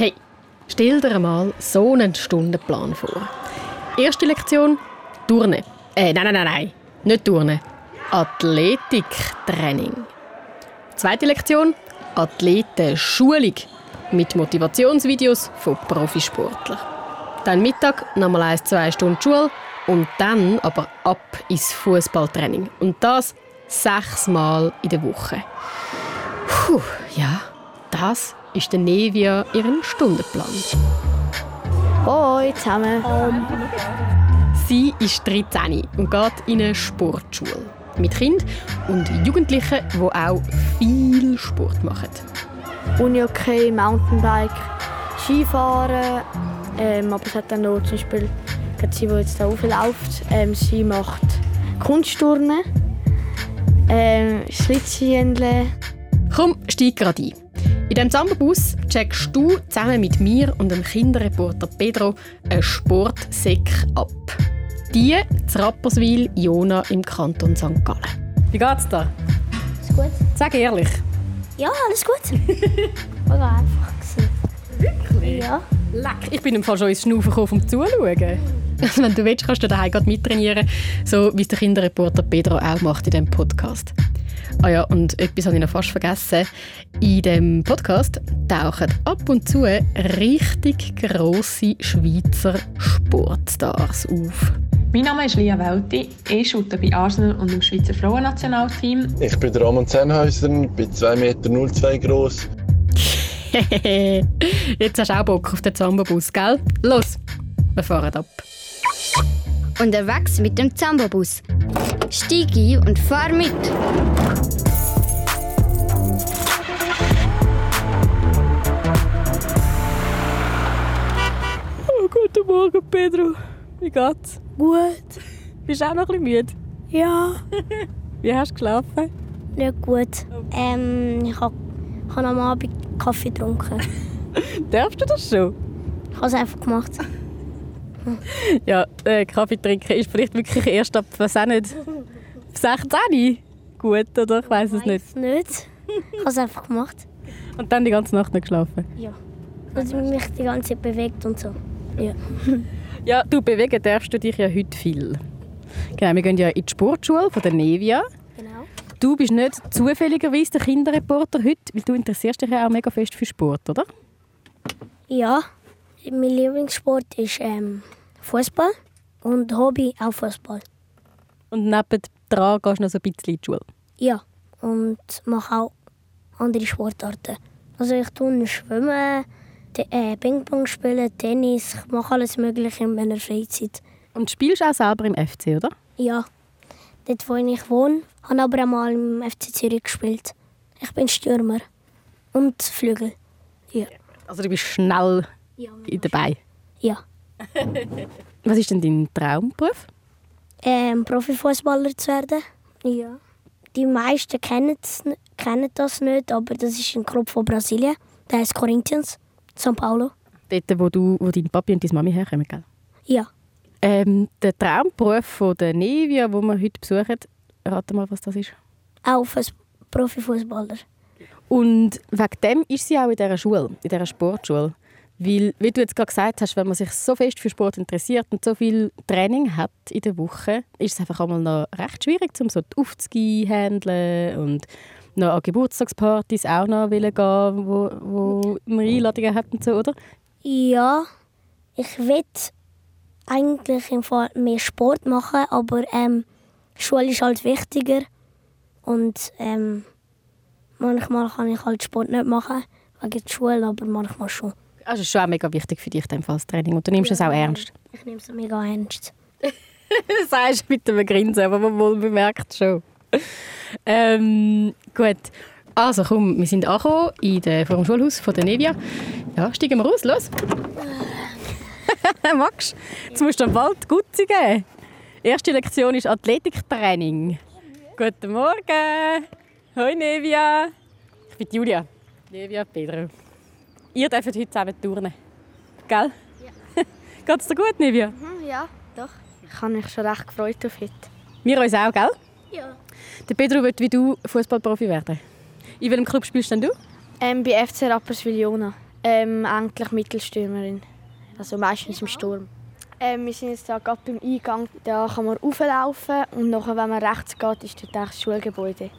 Hey, stell dir mal so einen Stundenplan vor. Erste Lektion, Turnen. Äh, nein, nein, nein, nein, nicht Turnen. Athletiktraining. Zweite Lektion, Athletenschulung mit Motivationsvideos von Profisportlern. Dann Mittag nochmal ein, zwei Stunden Schule und dann aber ab ins Fußballtraining. Und das sechsmal in der Woche. Puh, ja, das ist der Nevia ihren Stundenplan. Hoi zusammen. Sie ist 13 und geht in eine Sportschule. Mit Kindern und Jugendlichen, die auch viel Sport machen. Unihockey, Mountainbike, Skifahren. Ähm, aber es hat dann noch zum Beispiel sie, die jetzt da läuft, ähm, sie macht Kunstturnen, ähm. Komm, steig gerade ein. In diesem Samba-Bus checkst du zusammen mit mir und dem Kinderreporter Pedro einen Sportsäck ab. Die zu Rapperswil, Jona im Kanton St. Gallen. Wie geht's dir? Ist gut? Sag ehrlich. Ja, alles gut. War einfach. Wirklich? Ja. Leck, ich bin im Fall schon ins Schnaufen gekommen, um zuzuschauen. Wenn du willst, kannst du daheim mittrainieren, so wie es der Kinderreporter Pedro auch macht in diesem Podcast. Ah ja, und etwas habe ich noch fast vergessen. In diesem Podcast tauchen ab und zu richtig grosse Schweizer Sportstars auf. Mein Name ist Lia Welti. Ich shoote bei Arsenal und im Schweizer Frauennationalteam. Ich bin der Roman Zenhäuser, bin 2,02 Meter groß. Jetzt hast du auch Bock auf den Zambabus, gell? Los, wir fahren ab. Unterwegs mit dem Zambabus. Stieg ein und fahr mit. Oh, guten Morgen, Pedro. Wie geht's? Gut. Bist du auch noch ein bisschen müde? Ja. Wie hast du geschlafen? Nicht gut. Ähm, ich habe hab am Abend Kaffee getrunken. Darfst du das schon? Ich habe es einfach gemacht. Ja, äh, Kaffee trinken ist vielleicht wirklich erst ab, was auch nicht, 16 gut, oder? Ich weiß es nicht. Nicht. Ich habe es einfach gemacht. Und dann die ganze Nacht nicht geschlafen? Ja. Also mich die ganze Zeit bewegt und so. Ja. Ja, du bewegen darfst du dich ja heute viel. Genau, wir gehen ja in die Sportschule von der Nevia. Genau. Du bist nicht zufälligerweise der Kinderreporter heute, weil du interessierst dich ja auch mega fest für Sport, oder? Ja. Mein Lieblingssport ist ähm, Fußball und Hobby auch Fußball. Und nebendran gehst du noch so ein bisschen in die Schule. Ja. Und mache auch andere Sportarten. Also ich tue schwimmen, äh, Ping-Pong spielen, Tennis. Ich mache alles Mögliche in meiner Freizeit. Und du spielst auch selber im FC, oder? Ja. Dort, wo ich wohne, habe aber einmal im FC Zürich gespielt. Ich bin Stürmer. Und Flügel. Ja. Also du bist schnell Ja. dabei. Ja. Was ist denn dein Traumberuf? Ähm, Profifußballer zu werden. Ja. Die meisten kennen, kennen das nicht, aber das ist ein Club von Brasilien. Der heißt Corinthians, São Paulo. Dort, wo, du, wo dein Papi und deine Mami herkommen, gell? Ja. Ähm, der Traumberuf von der Nevia, den wir heute besuchen, rate mal, was das ist. Auch als Profifußballer. Und wegen dem ist sie auch in dieser Schule, in dieser Sportschule. Weil, wie du jetzt gerade gesagt hast, wenn man sich so fest für Sport interessiert und so viel Training hat in der Woche, ist es einfach einmal noch recht schwierig, um so Aufzugi handeln und noch an Geburtstagspartys auch noch wollen gehen, wo, wo man Einladungen hat und so, oder? Ja, ich will eigentlich im Fall mehr Sport machen, aber ähm, Schule ist halt wichtiger. Und ähm, manchmal kann ich halt Sport nicht machen, wegen der Schule, aber manchmal schon. Also ist schon auch mega wichtig für dich, in das Training. Und du nimmst es auch ernst. Ich nehme es mega ernst. Das sagst du mit einem Grinsen, aber man wohl bemerkt schon. Ähm, gut. Also komm, wir sind angekommen in der, vor dem Schulhaus von der Nevia. Ja, steigen wir raus, los. Max, jetzt musst du am Wald Gutzi geben. Erste Lektion ist Athletiktraining. Guten Morgen. Hoi Nevia. Ich bin Julia. Nevia, Pedro. Ihr dürft heute zusammen turnen. Gell? Ja. Geht's dir gut, Nevia? Ja, doch. Ich habe mich schon recht gefreut auf heute. Wir uns auch, gell? Ja. Der Pedro wird wie du Fußballprofi werden. In welchem Club spielst denn du? Ähm, bei FC Rapperswil Jona. Ähm, eigentlich Mittelstürmerin. Also meistens im Sturm. Ähm, wir sind jetzt da gerade beim Eingang. Da kann man rauflaufen und nachher, wenn man rechts geht, ist dort das Schulgebäude.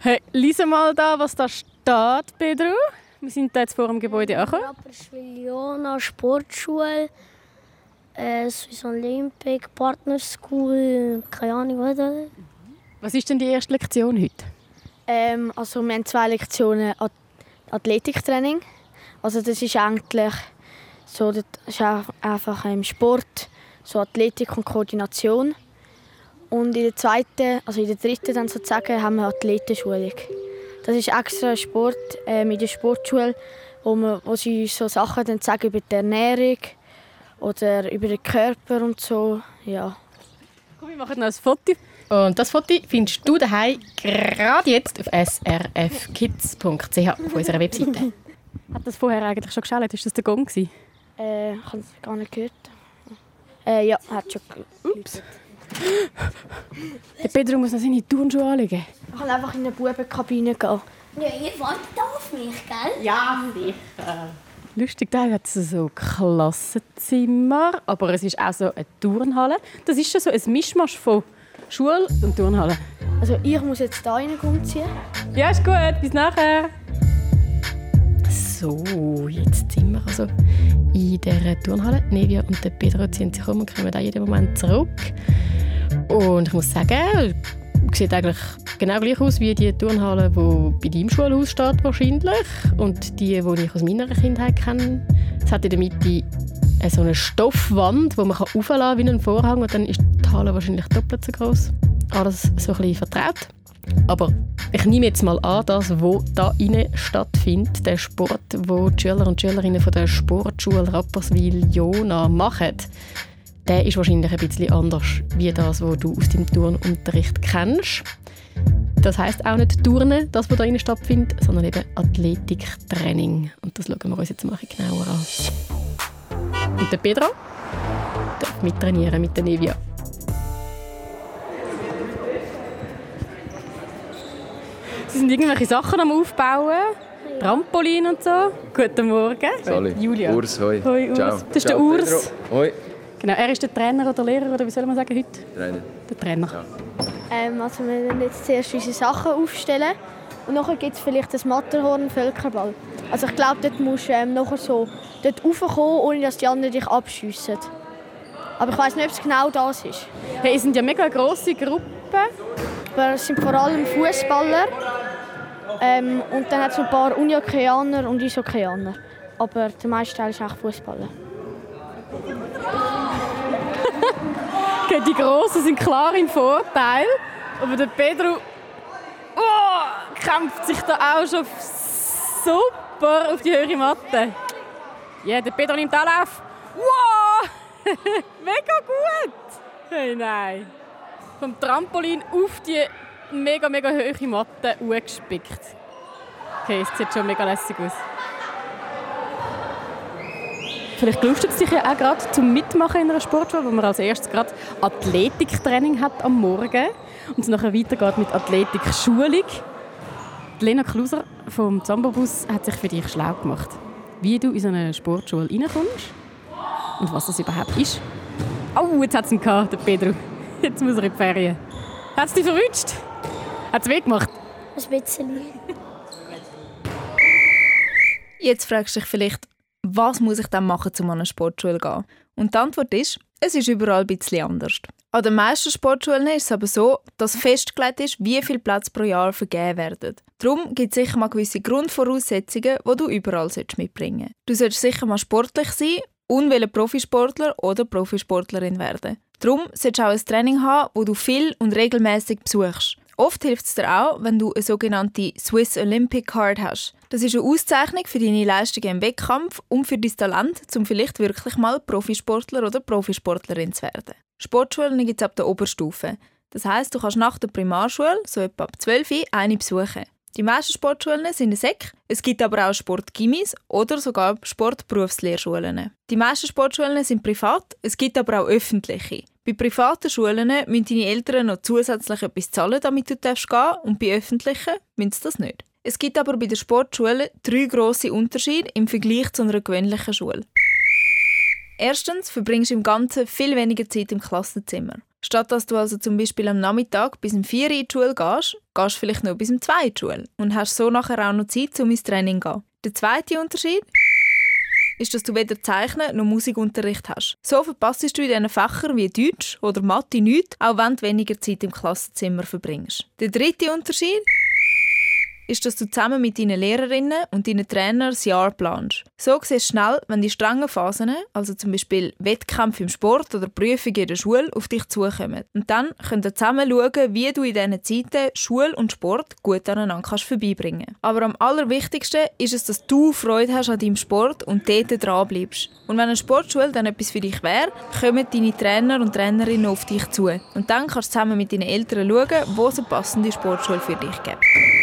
Hey, lies mal da, was da steht, Pedro. Wir sind da jetzt vor dem Gebäude angekommen. Rapperswil-Jona Sportschule, äh, Swiss Olympic, Partner School, keine Ahnung, was Was ist denn die erste Lektion heute? Ähm, also wir haben zwei Lektionen At Athletiktraining. Also das ist eigentlich so, das ist einfach im Sport, so Athletik und Koordination. Und in der zweiten, also in der dritten dann sozusagen, haben wir Athletenschulung. Das ist extra ein Sport äh, mit der Sportschule, wo, wir, wo sie so Sachen dann sagen über die Ernährung oder über den Körper und so. Ja. Komm, wir machen noch ein Foto. Und das Foto findest du daheim gerade jetzt auf srfkids.ch auf unserer Webseite. Hat das vorher eigentlich schon geschaut? Ist das der Gong? Äh, ich habe es gar nicht gehört. Äh, ja, hat schon Ups. Der Pedro muss noch seine Turnschuhe anlegen. Ich kann einfach in eine Bubenkabine gehen. Ja, ihr wartet auf mich, gell? Ja, sicher. Lustig, da hat es so Klassenzimmer, aber es ist auch so eine Turnhalle. Das ist schon so ein Mischmasch von Schule und Turnhalle. Also ich muss jetzt da rein umziehen. Ja, ist gut. Bis nachher. So, jetzt sind wir also in dieser Turnhalle. Nevia und der Pedro ziehen sich um und kommen auch jeden Moment zurück. Und ich muss sagen, sieht eigentlich genau gleich aus wie die Turnhalle, die bei deinem Schulhaus steht wahrscheinlich. Und die, die ich aus meiner Kindheit kenne. Es hat in der Mitte so eine Stoffwand, die man aufladen kann wie einen Vorhang. Und dann ist die Halle wahrscheinlich doppelt so groß. Alles so ein bisschen vertraut. Aber ich nehme jetzt mal an, dass wo da innen stattfindet, der Sport, wo die Schüler und Schülerinnen von der Sportschule Rapperswil-Jona machen, der ist wahrscheinlich ein bisschen anders wie das, was du aus dem Turnunterricht kennst. Das heißt auch nicht Turnen, das, was da innen stattfindet, sondern eben Athletiktraining. Und das schauen wir uns jetzt mal ein bisschen genauer an. Und der Pedro darf mittrainieren mit der Nevia. Sie sind irgendwelche Sachen am Aufbauen. Trampolin und so. Guten Morgen. Sali. Julia. Urs, hoi. Hoi, Urs. Ciao. Das ist Ciao, der Urs. Pedro. Hoi. Genau, er ist der Trainer oder Lehrer, oder wie soll man sagen heute? Trainer. Der Trainer. Ja. Ähm, also wir werden jetzt zuerst unsere Sachen aufstellen und nachher gibt es vielleicht das Matterhorn Völkerball. Also ich glaube, dort musst du ähm, nachher so dort raufkommen, ohne dass die anderen dich abschiessen. Aber ich weiß nicht, ob es genau das ist. Hey, es sind ja mega grosse Gruppen. Aber es sind vor allem Fußballer ähm, und dann hat es ein paar Uniokeaner und Isokeaner. Aber der meiste Teil ist auch Fußballer. Die Grossen sind klar im Vorteil. Aber der Pedro oh, kämpft sich da auch schon super auf die höhere Matte. Ja, der Pedro nimmt Anlauf. Wow! mega gut! Hey, nein. Vom Trampolin auf die mega, mega hohe Matte gespickt. Okay, es sieht schon mega lässig aus. Vielleicht lustet es dich ja auch gerade zum Mitmachen in einer Sportschule, wo man als erstes gerade Athletiktraining hat am Morgen und es nachher weitergeht mit Athletikschulung. Die Lena Kluser vom Zambobus hat sich für dich schlau gemacht, wie du in so eine Sportschule reinkommst und was das überhaupt ist. Oh, jetzt hat es ihn gehabt, der Pedro. Jetzt muss er in die Ferien. Hat es dich verwünscht? Hat es weh gemacht? Ein bisschen. Jetzt fragst du dich vielleicht, was muss ich dann machen, um an eine Sportschule zu gehen? Und die Antwort ist, es ist überall ein bisschen anders. An den meisten Sportschulen ist es aber so, dass festgelegt ist, wie viele Plätze pro Jahr vergeben werden. Darum gibt es sicher mal gewisse Grundvoraussetzungen, die du überall mitbringen solltest. Du solltest sicher mal sportlich sein und Profisportler oder Profisportlerin werden. Darum solltest du auch ein Training haben, wo du viel und regelmäßig besuchst. Oft hilft es dir auch, wenn du eine sogenannte Swiss Olympic Card hast. Das ist eine Auszeichnung für deine Leistungen im Wettkampf und für dein Talent, um vielleicht wirklich mal Profisportler oder Profisportlerin zu werden. Sportschulen gibt es ab der Oberstufe. Das heißt, du kannst nach der Primarschule, so etwa ab 12 Uhr, eine besuchen. Die meisten Sportschulen sind eine Sek, es gibt aber auch Sportgimmis oder sogar Sportberufslehrschulen. Die meisten Sportschulen sind privat, es gibt aber auch öffentliche. Bei privaten Schulen müssen deine Eltern noch zusätzlich etwas zahlen, damit du gehen darfst, und bei öffentlichen müssen sie das nicht. Es gibt aber bei der Sportschule drei grosse Unterschiede im Vergleich zu einer gewöhnlichen Schule. Erstens verbringst du im Ganzen viel weniger Zeit im Klassenzimmer. Statt dass du also zum Beispiel am Nachmittag bis um 4 Uhr in die Schule gehst, gehst du vielleicht noch bis um 2 Uhr in die Schule und hast so nachher auch noch Zeit, um ins Training zu gehen. Der zweite Unterschied ist, dass du weder Zeichnen noch Musikunterricht hast. So verpasst du in diesen Fächern wie Deutsch oder Mathe nichts, auch wenn du weniger Zeit im Klassenzimmer verbringst. Der dritte Unterschied ist, dass du zusammen mit deinen Lehrerinnen und deinen Trainern das Jahr planst. So siehst du schnell, wenn die strengen Phasen, also zum Beispiel Wettkämpfe im Sport oder Prüfungen in der Schule, auf dich zukommen. Und dann könnt ihr zusammen schauen, wie du in diesen Zeiten Schule und Sport gut aneinander kannst vorbeibringen Aber am allerwichtigsten ist es, dass du Freude hast an deinem Sport und dort dran bleibst. Und wenn eine Sportschule dann etwas für dich wäre, kommen deine Trainer und Trainerinnen auf dich zu. Und dann kannst du zusammen mit deinen Eltern schauen, wo es eine passende Sportschule für dich gibt.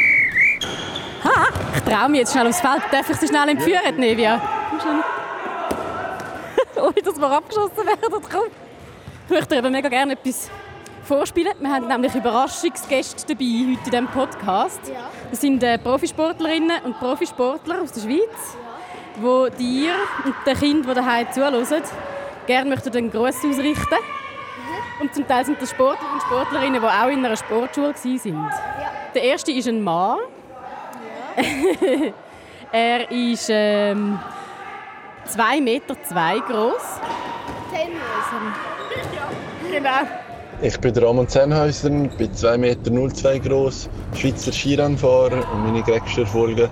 Ha, ich traue mich jetzt schnell aufs Feld. Darf ich sie schnell entführen, Nevia? Ohne dass wir abgeschossen werden. Komm. Ich möchte dir aber mega gerne etwas vorspielen. Wir haben nämlich Überraschungsgäste dabei heute in diesem Podcast. Das sind äh, Profisportlerinnen und Profisportler aus der Schweiz, die dir und den Kindern, die daheim zuhören, gerne möchten einen Gruß ausrichten. Und zum Teil sind das Sportler und Sportlerinnen, die auch in einer Sportschule waren. Der erste ist ein Mann. er ist ähm, 2,2 Meter zwei groß. Genau. Ich bin der Ramon Zenhäuser, bin 2,02 Meter groß, Schweizer Skirennfahrer und meine größten Erfolge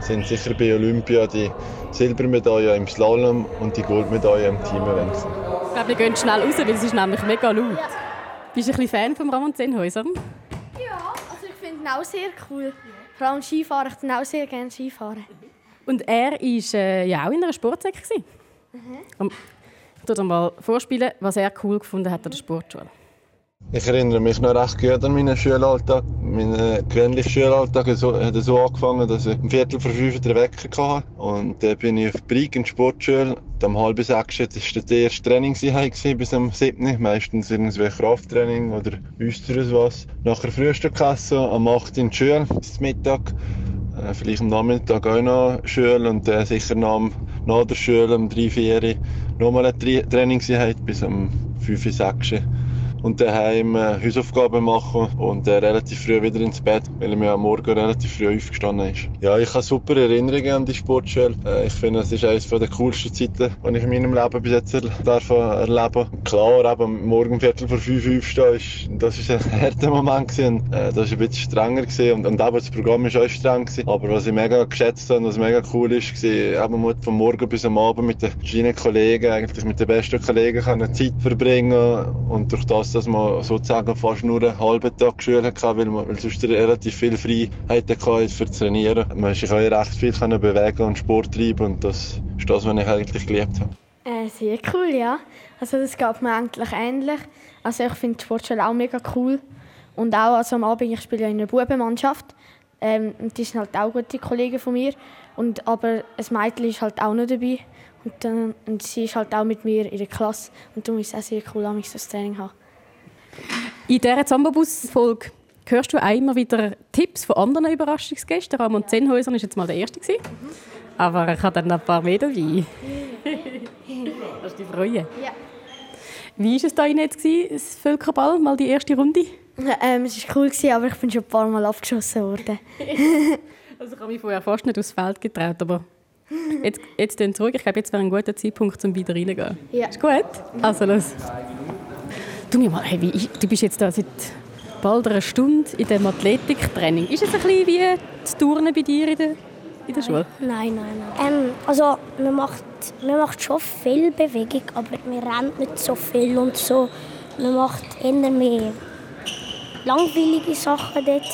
sind sicher bei Olympia die Silbermedaille im Slalom und die Goldmedaille im Team-Event. Ich glaube, wir gehen schnell raus, weil es ist nämlich mega laut. Ja. Bist du ein bisschen Fan von Ramon Zenhäuser? Ja, also ich finde ihn auch sehr cool. Vor allem Skifahren, ich auch sehr gerne Skifahren. Und er war äh, ja auch in einer Sportsäcke. Mhm. Ich dir mal vorspielen, was er cool gefunden hat an der Sportschule. Ich erinnere mich noch recht gut an meinen Schulalltag. Mein äh, gewöhnlicher Schulalltag hat so, angefangen, dass ich um Viertel vor fünf den Wecker hatte. Und dann bin ich auf Brig in die Sportschule. Und um halb sechs war das erste Trainingseinheit bis am siebten. Meistens irgendwie Krafttraining oder wüsste was. Nachher Frühstück essen, am 8 in die Schule, bis Mittag. Äh, vielleicht am Nachmittag auch noch Schule und äh, sicher nach, nach der Schule um 3, 4 nochmal eine Trainingseinheit bis am 5, 6 und daheim äh, Hausaufgaben machen und äh, relativ früh wieder ins Bett, weil mir am Morgen relativ früh aufgestanden ist. Ja, ich habe super Erinnerungen an die Sportschule. Äh, ich finde, es ist eines der coolsten Zeiten, die ich in meinem Leben bis jetzt darf erleben Klar, eben morgen Viertel vor fünf aufstehen, ist, das ist ein harter Moment gewesen. Äh, das war ein bisschen strenger gewesen und, und eben das Programm war auch streng gewesen. Aber was ich mega geschätzt habe und was mega cool ist, war, eben von morgen bis am Abend mit den Kollegen, eigentlich mit den besten Kollegen Zeit verbringen und durch das dass man sozusagen fast nur einen halben Tag Schule hatte, weil man sonst relativ viel Freiheit hatte für das Trainieren. Man sich auch recht viel bewegen und Sport treiben und das ist das, was ich eigentlich geliebt habe. Äh, sehr cool, ja. Also das geht mir eigentlich ähnlich. Also ich finde Sportschule auch mega cool. Und auch also am Abend, ich spiele ja in einer Bubenmannschaft. Ähm, und die sind halt auch gute Kollegen von mir. Und, aber ein Mädchen ist halt auch noch dabei. Und, dann, und sie ist halt auch mit mir in der Klasse. Und darum ist es auch sehr cool, dass ich das Training habe. In dieser Zambobus-Folge hörst du auch immer wieder Tipps von anderen Überraschungsgästen. Ramon Zenhäuser war jetzt mal der Erste. Aber ich habe dann ein paar mehr dabei. Hast du dich freuen? Ja. Wie war es da jetzt, das Völkerball, mal die erste Runde? Ähm, es war cool, aber ich bin schon ein paar Mal abgeschossen worden. also ich habe mich vorher fast nicht aufs Feld getraut, aber jetzt, jetzt zurück. Ich glaube, jetzt wäre ein guter Zeitpunkt, um wieder reingehen. Ja. Ist gut? Also los. Du mir mal, hey, wie, du bist jetzt da seit bald einer Stunde in dem Athletiktraining. Ist es ein bisschen wie das Turnen bei dir in der, in der Schule? Nein, nein, nein. Ähm, also man macht, man macht schon viel Bewegung, aber man rennt nicht so viel und so. Man macht eher mehr langweilige Sachen dort.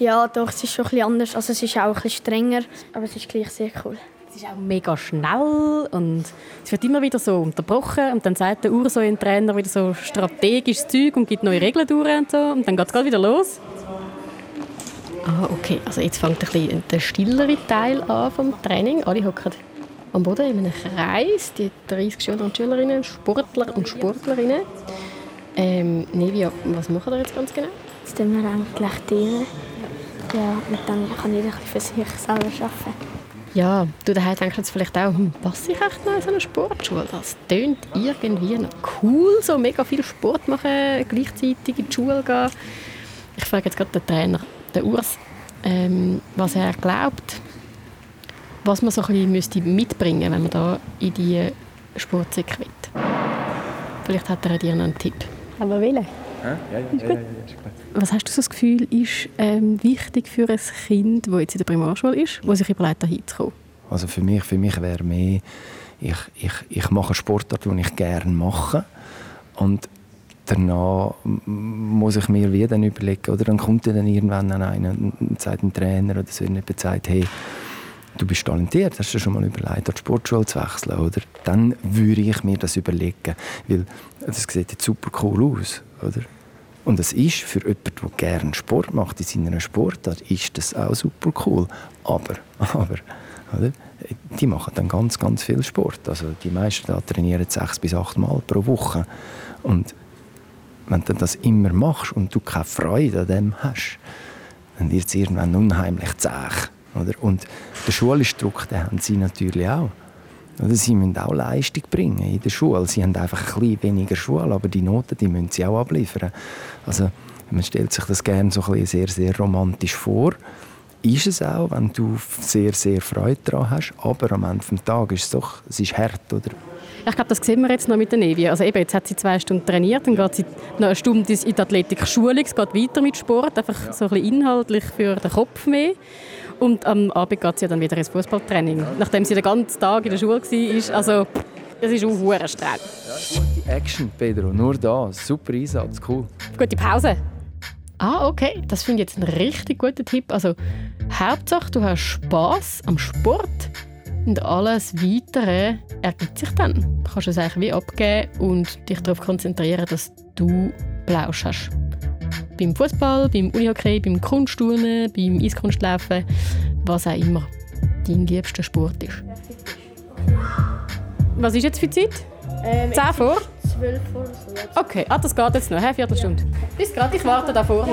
Ja, doch, es ist schon ein bisschen anders. Also es ist auch ein bisschen strenger, aber es ist gleich sehr cool. Es ist auch mega schnell und es wird immer wieder so unterbrochen und dann sagt der Ur so ein Trainer wieder so strategisches Zeug und gibt neue Regeln durch und so und dann geht es gerade wieder los. Ah, okay. Also jetzt fängt ein bisschen der stillere Teil an vom Training. Alle hocken am Boden in einem Kreis, die 30 Schüler und Schülerinnen, Sportler und Sportlerinnen. Ähm, Nevia, was machen wir jetzt ganz genau? Jetzt tun wir eigentlich Tiere. Ja, und dann kann jeder für sich selber arbeiten. Ja, du daheim denkst jetzt vielleicht auch, hm, passe ich echt noch in so eine Sportschule? Das tönt irgendwie noch cool, so mega viel Sport machen, gleichzeitig in die Schule gehen. Ich frage jetzt gerade den Trainer, den Urs, ähm, was er glaubt, was man so ein bisschen müsste mitbringen wenn man da in die Sportsäcke will. Vielleicht hat er dir noch einen Tipp. Aber wählen. Ja, ja, ja. Was hast du so das Gefühl, ist ähm, wichtig für ein Kind, das jetzt in der Primarschule ist, das sich überlegt, da hinzukommen? Also für mich, für mich wäre mehr, ich, ich, ich mache eine Sportart, die ich gerne mache und danach muss ich mir wie dann überlegen, oder dann kommt dann irgendwann an einen und sagt ein Trainer oder so, jemand sagt, hey, du bist talentiert, hast du schon mal überlegt, an die Sportschule zu wechseln, oder? Dann würde ich mir das überlegen, weil das sieht jetzt super cool aus, oder? Und es ist für jemanden, der gerne Sport macht in seiner Sportart, ist das auch super cool. Aber, aber, oder? Die machen dann ganz, ganz viel Sport. Also die meisten da trainieren sechs bis acht Mal pro Woche. Und wenn du das immer machst und du keine Freude an dem hast, dann wird es irgendwann unheimlich zäh. Oder? Und der schulische Druck, den haben sie natürlich auch. Oder sie müssen auch Leistung bringen in der Schule. Sie haben einfach ein bisschen weniger Schule, aber die Noten die müssen sie auch abliefern. Also man stellt sich das gerne so ein bisschen sehr, sehr romantisch vor. Ist es auch, wenn du sehr, sehr Freude daran hast. Aber am Ende des Tages ist es doch es ist hart. Oder? Ich glaube, das sehen wir jetzt noch mit der Nevi. Also eben, jetzt hat sie zwei Stunden trainiert, dann geht sie noch eine Stunde in die Athletik-Schulung, es geht weiter mit Sport, einfach so ein bisschen inhaltlich für den Kopf mehr. Und am Abend geht sie dann wieder ins Fußballtraining, nachdem sie den ganzen Tag in der Schule war. Also, es ist auch hure streng. Gute Action, Pedro. Nur da. Super Einsatz. Cool. Gute Pause. Ah, okay. Das finde ich jetzt einen richtig guten Tipp. Also, Hauptsache, du hast Spass am Sport und alles Weitere ergibt sich dann. Du kannst es eigentlich wie abgeben und dich darauf konzentrieren, dass du Plausch hast. Beim Fußball, beim Unihockey, beim Kunstturnen, beim Eiskunstlaufen, was auch immer dein liebster Sport ist. Was ist jetzt für Zeit? Ähm, 10 vor? 12 vor so. Ja. Okay, ah, das geht jetzt noch, eine Viertelstunde. Bis gerade, ich warte da vorne.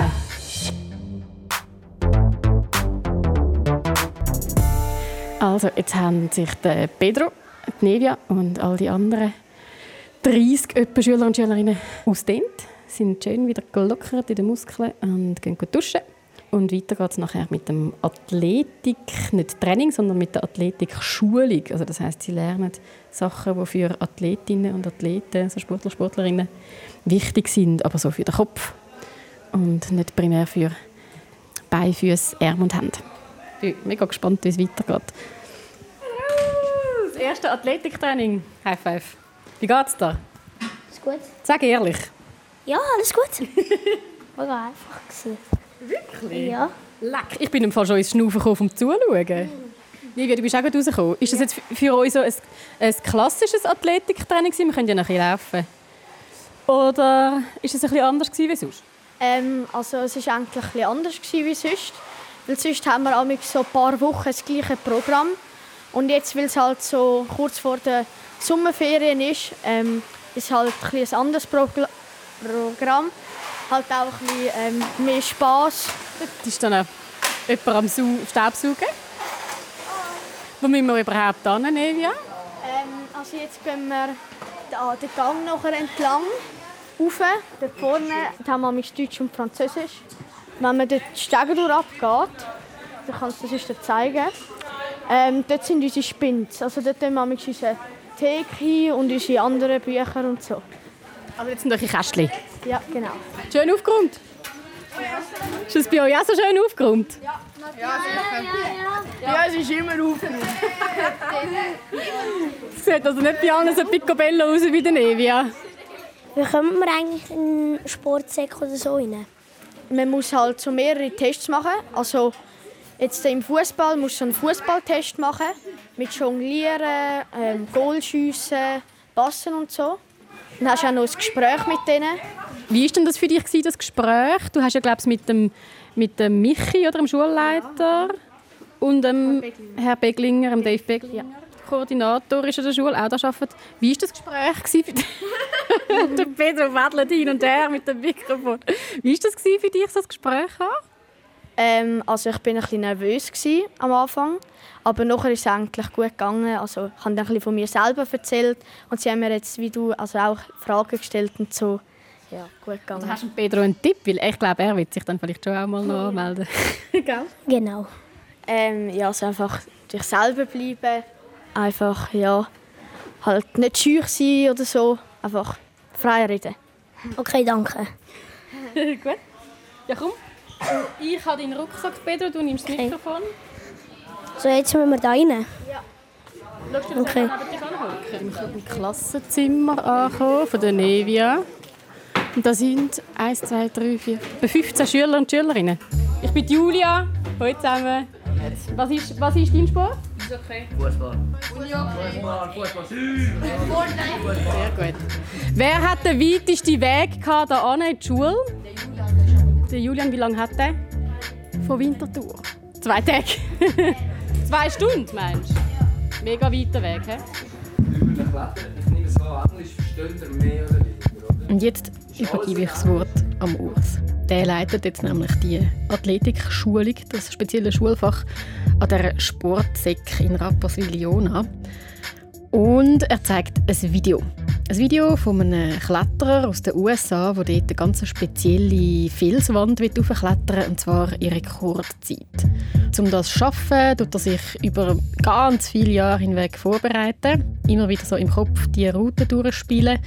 Also, jetzt haben sich der Pedro, die Nevia und all die anderen 30 etwa Schüler und Schülerinnen ausdehnt, sind schön wieder gelockert in den Muskeln und gehen gut duschen. Und weiter geht es nachher mit dem Athletik, nicht Training, sondern mit der Athletik-Schulung. Also das heißt, sie lernen Sachen, die für Athletinnen und Athleten, also Sportler, Sportlerinnen, wichtig sind, aber so für den Kopf und nicht primär für Beine, Füße, Arme und Hände. Ich bin mega gespannt, wie es weitergeht. Das erste Athletiktraining. High five. Wie geht's da? Ist gut? Sag ehrlich. Ja, alles gut. War einfach. Gewesen. Wirklich? Ja. Leck. Ich bin im Fall schon ins Schnaufen gekommen, um zuzuschauen. Livia, du bist auch gut rausgekommen. Ist das jetzt für euch so ein, ein klassisches Athletiktraining gewesen? Wir können ja nachher laufen. Oder ist es ein bisschen anders gewesen wie sonst? Ähm, also es war eigentlich ein bisschen anders gewesen wie sonst. Weil sonst haben wir amigs so ein paar Wochen das gleiche Programm. Und jetzt, weil es halt so kurz vor der Sommerferien ist, ähm, ist halt ein, bisschen ein anderes Progla Programm. Halt auch ein bisschen ähm, mehr Spass. Das ist dann auch jemand am Sau Staubsaugen. Wo müssen wir überhaupt hin, Nevia? Ähm, also jetzt gehen wir da, den Gang nachher entlang. Rauf, dort vorne dort haben wir Deutsch und Französisch. Wenn man die Stege durch abgeht, dann kannst du das uns zeigen. Ähm, dort sind unsere Spins. Also dort haben wir unsere Theke und unsere anderen Bücher und so. Also jetzt sind eure Kästchen. Ja, genau. Schön aufgeräumt? Ist das bei euch auch so schön aufgeräumt? Ja, es ist immer aufgeräumt. Es sieht also nicht bei allen so picobello aus wie der Nevia. Wie kommt man eigentlich in einen Sportsack oder so rein? Man muss halt so mehrere Tests machen. Also jetzt im Fußball musst du einen Fußballtest machen mit Jonglieren, ähm, Goalschiessen, Passen und so. Dann hast du auch noch ein Gespräch mit denen. Wie war denn das für dich, das Gespräch? Du hast ja, glaube ich, mit dem, mit dem Michi, oder dem Schulleiter, und dem Herr Beglinger, dem Dave Beglinger, Koordinator ist an der Schule, auch da arbeitet. Wie war das Gespräch für dich? der Pedro wedelt hin und her mit dem Mikrofon. Wie war das für dich, das Gespräch haben? Ähm, also ich bin ein bisschen nervös gewesen am Anfang, aber nachher ist es eigentlich gut gegangen. Also ich habe dann ein bisschen von mir selber erzählt und sie haben mir jetzt, wie du, also auch Fragen gestellt und so. Ja, gut gegangen. Also hast du Pedro einen Tipp? Weil ich glaube, er wird sich dann vielleicht schon auch mal noch anmelden. Gell? Genau. Ähm, ja, also einfach dich selber bleiben, einfach ja, halt nicht scheu sein oder so, einfach frei reden. Okay, danke. Gut. Ja, komm. Ich habe deinen Rucksack, Pedro, du nimmst das Okay. Mikrofon. So, jetzt müssen wir da rein. Schaust du, dass Okay. okay. Ich bin im Klassenzimmer angekommen, von der Nevia. Und da sind 1, 2, 3, 4, etwa 15 Schüler und Schülerinnen. Ich bin Julia. Hallo zusammen. Was ist, was ist dein Sport? Sehr gut. Wer hat den weitesten Weg gehabt, da an in die Schule? Der Julian, wie lange hat der? Von Winterthur. Zwei Tage. Zwei Stunden, meinst du? Mega weiter Weg, hä? Und jetzt übergebe ich das Wort am Urs. Der leitet jetzt nämlich die Athletikschulung, das spezielle Schulfach an der Sportsek in Rapperswil-Jona. Und er zeigt ein Video. Ein Video von einem Kletterer aus den USA, der dort eine ganz spezielle Felswand hochklettern will, und zwar in Rekordzeit. Um das zu schaffen, tut er sich über ganz viele Jahre hinweg vorbereiten. Immer wieder so im Kopf die Route durchspielen.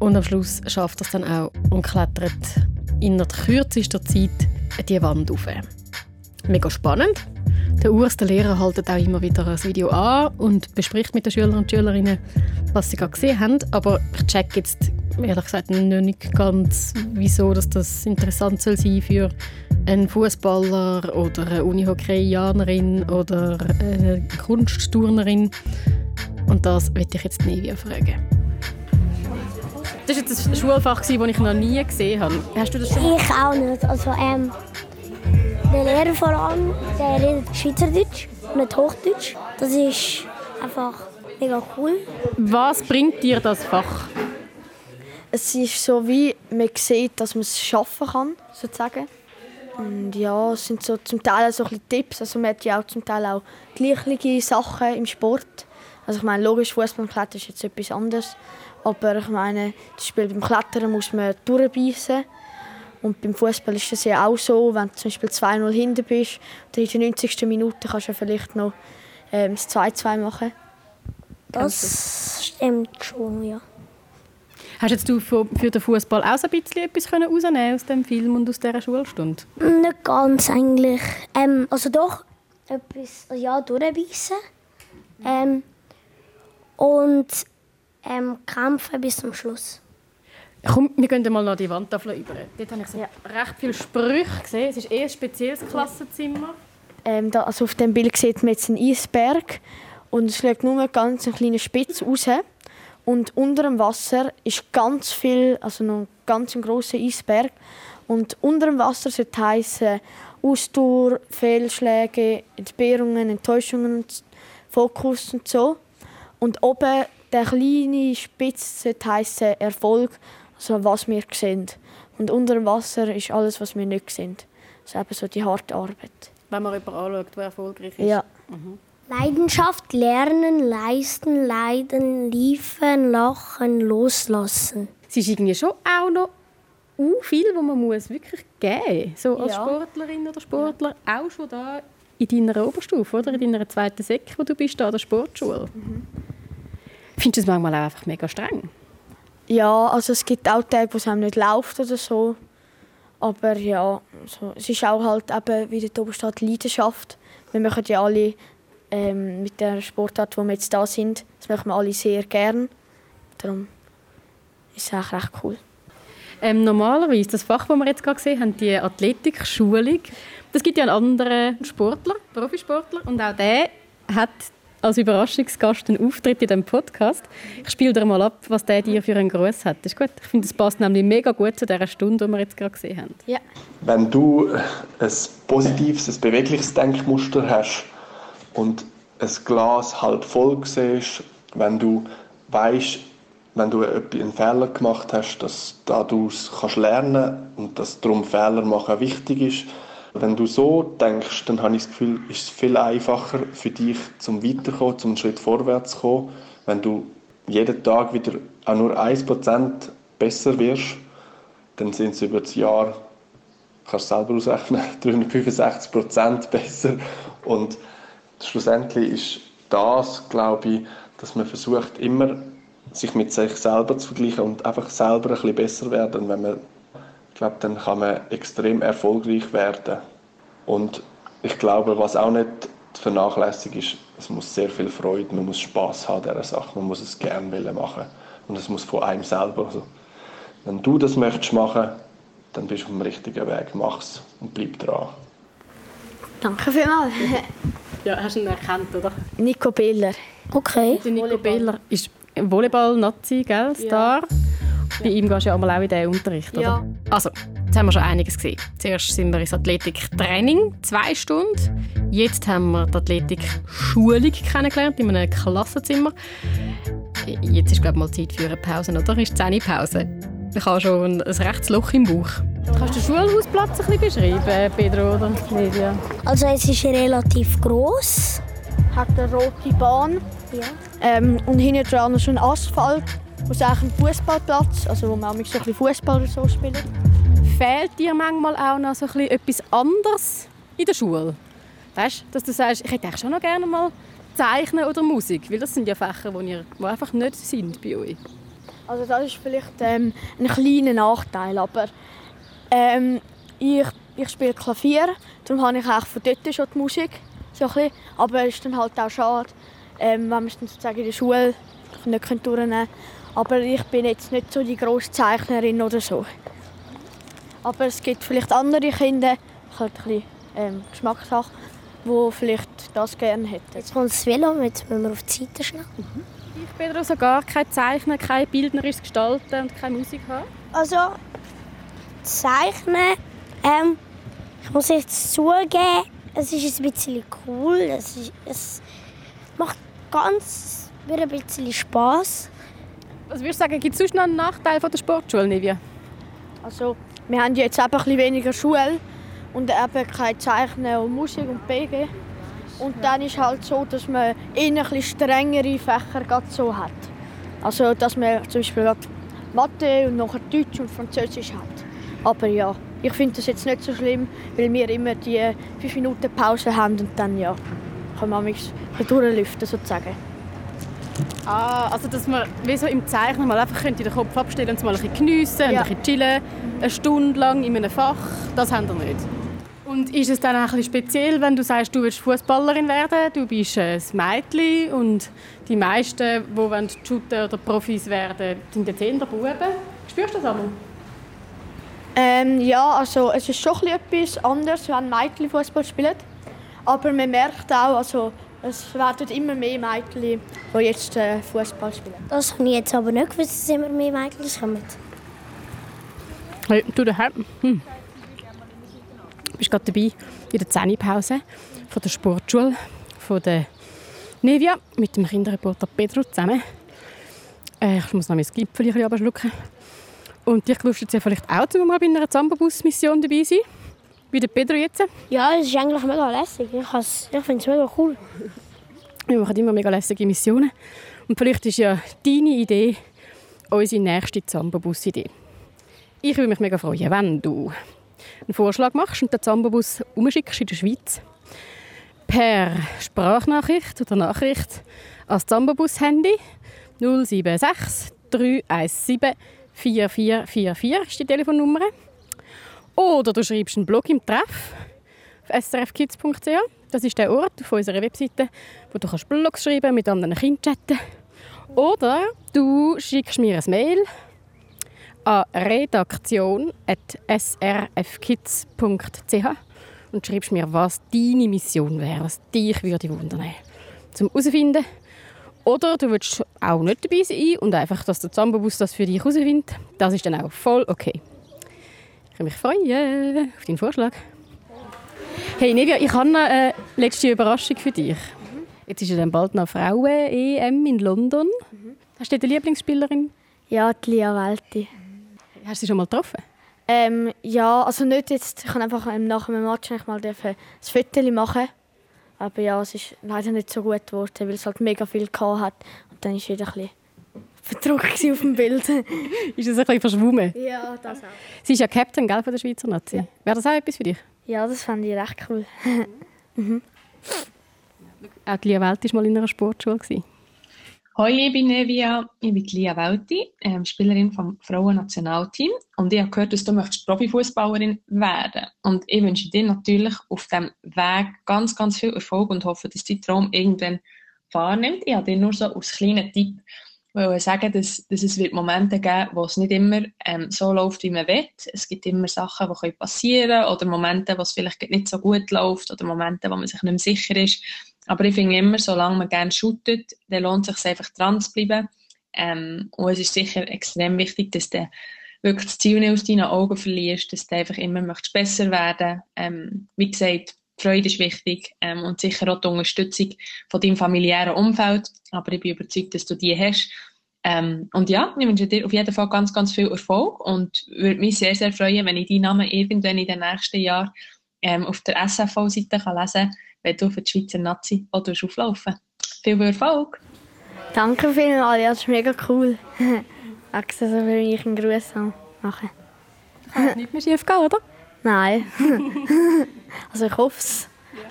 Und am Schluss schafft er es dann auch und klettert in der kürzester Zeit die Wand auf. Mega spannend. Der Urs, der Lehrer, haltet auch immer wieder das Video an und bespricht mit den Schülern und Schülerinnen, was sie gerade gesehen haben. Aber ich check jetzt ehrlich gesagt noch nicht ganz, wieso dass das interessant soll sein für einen Fußballer oder eine Unihockeyanerin oder eine Kunstturnerin. Und das möchte ich jetzt Nevia fragen. Das war jetzt ein Schulfach, das ich noch nie gesehen habe. Hast du das schon Ich auch nicht. Also, ähm, der Lehrer vor allem, der redet Schweizerdeutsch, nicht Hochdeutsch. Das ist einfach mega cool. Was bringt dir das Fach? Es ist so wie man sieht, dass man es schaffen kann, sozusagen. Und ja, es sind so zum Teil auch so ein bisschen Tipps. Also man hat ja auch zum Teil auch gleiche Sachen im Sport. Also ich meine, logisch, Fußball und Klettern ist jetzt etwas anderes. Aber ich meine, zum Beispiel beim Klettern muss man durchbeissen. Und beim Fußball ist das ja auch so, wenn du zum Beispiel 2-0 hinten bist, dann in der 90. Minute kannst du ja vielleicht noch ähm, das 2-2 machen. Das stimmt schon, ja. Hast jetzt du für für den Fußball auch so ein bisschen etwas können rausnehmen aus dem Film und aus dieser Schulstunde? Nicht ganz eigentlich. Ähm, also doch, etwas, ja, durchbeissen. Ähm, und ähm, kämpfen bis zum Schluss. Komm, wir gehen mal noch die Wandtafel über. Dort habe ich so recht viele Sprüche gesehen. Es ist eher ein spezielles Klassenzimmer. Ähm, da, also auf dem Bild sieht man jetzt einen Eisberg und es schaut nur ganz eine kleine Spitze raus. Und unter dem Wasser ist ganz viel, also noch ein ganz grosser Eisberg. Und unter dem Wasser sollte heißen Ausdauer, Fehlschläge, Entbehrungen, Enttäuschungen, Fokus und so. Und oben der kleine Spitz sollte heißen Erfolg, also was wir sehen. Und unter dem Wasser ist alles, was wir nicht sehen. Also eben so die harte Arbeit. Wenn man jemanden anschaut, der erfolgreich ist. Ja. Leidenschaft, lernen, leisten, leiden, liefern, lachen, loslassen. Es ist irgendwie schon auch noch uh, viel, was man muss wirklich geben muss. So als Ja. Sportlerin oder Sportler. Auch schon da in deiner Oberstufe, oder? In deiner zweiten Sek, wo du bist, da an der Sportschule. Findest du es manchmal auch einfach mega streng? Ja, also es gibt auch Tage, wo es einem nicht läuft oder so. Aber ja, so, es ist auch halt eben, wie dort oben steht, Leidenschaft. Wir machen ja alle ähm, mit der Sportart, wo wir jetzt da sind, das machen wir alle sehr gern. Darum ist es auch recht cool. Ähm, normalerweise, das Fach, das wir jetzt gerade gesehen haben, die Athletik-Schulung, das gibt ja einen anderen Sportler, Profisportler, und auch der hat als Überraschungsgast einen Auftritt in diesem Podcast. Ich spiele dir mal ab, was der dir für einen Gruß hat. Das ist gut. Ich finde, das passt nämlich mega gut zu dieser Stunde, die wir jetzt gerade gesehen haben. Ja. Wenn du ein positives, ein bewegliches Denkmuster hast und ein Glas halb voll siehst, wenn du weißt, wenn du einen Fehler gemacht hast, dass daraus kannst lernen und dass darum Fehler machen wichtig ist, Wenn du so denkst, dann habe ich das Gefühl, ist es viel einfacher für dich zum Weiterkommen, zum Schritt vorwärts zu kommen, wenn du jeden Tag wieder auch nur 1% besser wirst, dann sind es über das Jahr, kannst du selber ausrechnen, 365% besser. Und schlussendlich ist das, glaube ich, dass man versucht, immer sich mit sich selber zu vergleichen und einfach selber ein bisschen besser werden. Wenn man, ich glaube, dann kann man extrem erfolgreich werden. Und ich glaube, was auch nicht vernachlässigt ist, es muss sehr viel Freude, man muss Spaß haben an dieser Sache, man muss es gerne machen und es muss von einem selber. Also, wenn du das möchtest machen, dann bist du auf dem richtigen Weg, mach's und bleib dran. Danke vielmals. Ja, hast du ihn erkannt, oder? Nico Biller. Okay. Der Nico Biller ist Volleyball-Nazi, gell? Star. Bei ihm gehst du ja einmal auch in den Unterricht, oder? Ja. Also, jetzt haben wir schon einiges gesehen. Zuerst sind wir ins Athletiktraining, zwei Stunden. Jetzt haben wir die Athletik-Schulung kennengelernt, in einem Klassenzimmer. Jetzt ist, glaube ich, mal Zeit für eine Pause, oder? Ist die Pause? Ich habe schon ein rechtes Loch im Bauch. Kannst du den Schulhausplatz ein bisschen beschreiben, Pedro oder Lydia? Also es ist relativ groß. Hat eine rote Bahn. Ja. Ähm, und hinten dran ist ein Asphalt. Wo es eigentlich ein Fußballplatz, also wo man so ein bisschen Fußball oder so spielt. Fehlt dir manchmal auch noch so ein bisschen etwas anderes in der Schule? Weißt du, dass du sagst, ich hätte eigentlich schon noch gerne mal Zeichnen oder Musik, weil das sind ja Fächer, die, ihr, die einfach nicht sind bei euch. Also das ist vielleicht ähm, ein kleiner Nachteil, aber ähm, ich, ich spiele Klavier, darum habe ich auch von dort schon die Musik. So ein bisschen. Aber es ist dann halt auch schade, ähm, wenn man es dann sozusagen in der Schule nicht durchnehmen kann. Aber ich bin jetzt nicht so die grosse Zeichnerin oder so. Aber es gibt vielleicht andere Kinder, halt ein bisschen ähm, Geschmackssache, die vielleicht das gerne hätten. Jetzt kommt das Velo, jetzt müssen wir auf die Seite schnell. Ich bin also gar kein Zeichnen, kein bildnerisches Gestalten und keine Musik haben. Also, Zeichnen, ähm, ich muss jetzt zugeben, es ist ein bisschen cool. Es, ist, es macht ganz wieder ein bisschen Spass. Was würdest du sagen, gibt es sonst noch einen Nachteil von der Sportschule, Nivia? Also, wir haben jetzt eben ein bisschen weniger Schule und eben kein Zeichnen und Musik und BG. Und dann ist halt so, dass man ein bisschen strengere Fächer so hat. Also, dass man zum Beispiel Mathe und nachher Deutsch und Französisch hat. Aber ja, ich finde das jetzt nicht so schlimm, weil wir immer die 5 Minuten Pause haben und dann ja, kann man mich durchlüften sozusagen. Ah, also dass man wie so im Zeichnen mal einfach könnte den Kopf abstellen und es mal ein bisschen geniessen ja. und ein bisschen chillen, eine Stunde lang in einem Fach, das haben wir nicht. Und ist es dann auch ein bisschen speziell, wenn du sagst, du willst Fußballerin werden, du bist ein Mädchen und die meisten, die Shooter oder Profis werden, sind jetzt eher Buben. Spürst du das einmal? Ähm, ja, also es ist schon etwas anderes, wenn Mädchen Fußball spielen. Aber man merkt auch, also es werden immer mehr Mädchen, die jetzt äh, Fußball spielen. Das habe ich jetzt aber nicht gewusst, dass immer mehr Mädchen kommen. Hey, du daheim. Hm. Du bist gerade dabei in der Zähnepause von der Sportschule von der Nevia mit dem Kinderreporter Pedro zusammen. Äh, ich muss noch mein Gipfel ein bisschen schlucken. Und dich lust ja vielleicht auch, mal bei einer Zambabus-Mission dabei sein. Wie der Pedro jetzt. Ja, es ist eigentlich mega lässig. Ich, ich finde es mega cool. Wir machen immer mega lässige Missionen. Und vielleicht ist ja deine Idee unsere nächste Zambabus-Idee. Ich würde mich mega freuen, wenn du einen Vorschlag machst und den Zambabus umschickst in der Schweiz. Per Sprachnachricht oder Nachricht als Zambabus-Handy 076 317 4444 ist die Telefonnummer. Oder du schreibst einen Blog im Treff auf srfkids.ch. Das ist der Ort auf unserer Webseite, wo du kannst Blogs schreiben mit anderen Kindern chatten Oder du schickst mir ein Mail an redaktion.srfkids.ch und schreibst mir, was deine Mission wäre, was dich würde wundern. Zum herausfinden, oder du willst auch nicht dabei sein und einfach, dass der Zambobus das für dich herausfindet. Das ist dann auch voll okay. Ich würde mich freuen auf deinen Vorschlag. Hey Nevia, ich habe eine letzte Überraschung für dich. Jetzt ist ja dann bald noch Frauen-EM in London. Mhm. Hast du eine Lieblingsspielerin? Ja, die Lia Welti. Hast du sie schon mal getroffen? Ähm, ja, also nicht jetzt. Ich kann einfach ähm, nach dem Match mal ein Foto machen. Aber ja, es ist leider nicht so gut geworden, weil es halt mega viel gehabt hat. Und dann war jeder ein bisschen verdruckt auf dem Bild. ist es ein bisschen verschwommen? Ja, das auch. Sie ist ja Captain gell, von der Schweizer Nazi. Ja. Wäre das auch etwas für dich? Ja, das fand ich recht cool. mhm. Auch die Lia Welt war mal in einer Sportschule. Gewesen. Hallo, ich bin Nevia, ich bin Lia Welti, ähm, Spielerin vom Frauennationalteam und ich habe gehört, dass du möchtest Profifußballerin werden und ich wünsche dir natürlich auf diesem Weg ganz, ganz viel Erfolg und hoffe, dass dein Traum irgendwann wahrnimmt. Ich habe dir nur so als kleinen Tipp wollen sagen, dass, dass es wird Momente geben wo es nicht immer ähm, so läuft, wie man will. Es gibt immer Sachen, die passieren können oder Momente, wo es vielleicht nicht so gut läuft oder Momente, wo man sich nicht mehr sicher ist. Aber ich finde immer, solange man gerne shootet, dann lohnt es sich einfach dran zu bleiben. Ähm, und es ist sicher extrem wichtig, dass du wirklich das Ziel nicht aus deinen Augen verlierst, dass du einfach immer möchtest besser werden ähm, Wie gesagt, die Freude ist wichtig ähm, und sicher auch die Unterstützung von deinem familiären Umfeld. Aber ich bin überzeugt, dass du die hast. Ähm, und ja, ich wünsche dir auf jeden Fall ganz, ganz viel Erfolg und würde mich sehr, sehr freuen, wenn ich deinen Namen irgendwann in den nächsten Jahren ähm, auf der SFV-Seite lesen kann, wenn du für die Schweizer Nazi auch auflaufen Viel Erfolg! Danke vielmals, ja, das ist mega cool. Extra so will ich einen Gruß machen. Kann nicht mehr schief gehen, oder? Nein. also ich hoffe es. Ja.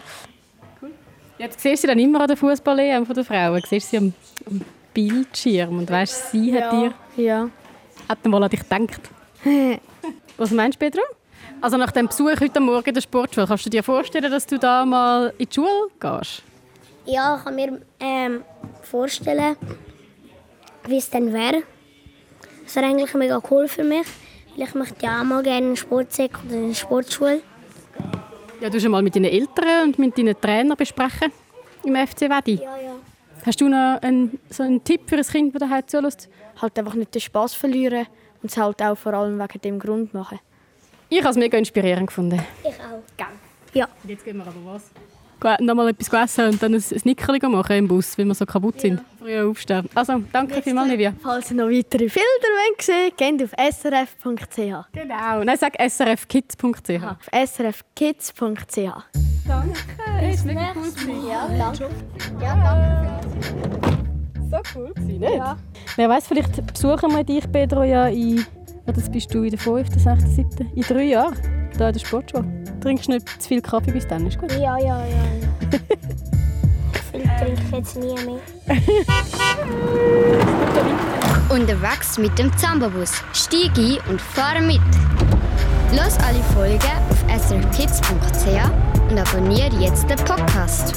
Cool. Jetzt siehst du dann immer an der fußball von der Frauen. Siehst sie am, am Bildschirm und weißt, sie ja. hat dir... Ja. Hat mal an dich gedacht. Was meinst du, Pedro? Also nach dem Besuch heute Morgen in der Sportschule, kannst du dir vorstellen, dass du da mal in die Schule gehst? Ja, ich kann mir ähm, vorstellen, wie es dann wäre. Das wäre eigentlich mega cool für mich. Ich möchte ja auch mal gerne einen Sportsek oder eine Sportschule. Ja, du schon mal mit deinen Eltern und mit deinen Trainern besprechen im FC Wedi? Ja, ja. Hast du noch einen, so einen Tipp für ein Kind, das daheim zulässt? Halt einfach nicht den Spass verlieren und es halt auch vor allem wegen dem Grund machen. Ich habe es mega inspirierend gefunden. Ich auch. Gell? Ja. Jetzt gehen wir aber was? Nochmal etwas essen und dann ein Nickerli machen im Bus, weil wir so kaputt sind. Ja. Früher aufstehen. Also, danke vielmals, Livia. Falls ihr noch weitere Bilder sehen wollt, geht auf srf.ch. Genau. Nein, sag srfkids.ch. Auf srfkids.ch. Danke. Das ist mega cool. Ja, danke. Ja, danke. So cool gewesen, nicht? Ja. Wer weiß, vielleicht besuchen wir dich, Pedro, ja in das bist du in der 5., 6., 7., in drei Jahren, hier in der Sportschule. Trinkst du nicht zu viel Kaffee bis dann, ist gut? Ja, ja, ja. ich trinke jetzt nie mehr. Unterwegs mit dem Zambabus. Steig ein und fahre mit. Los alle Folgen auf srkids.ch und abonniere jetzt den Podcast.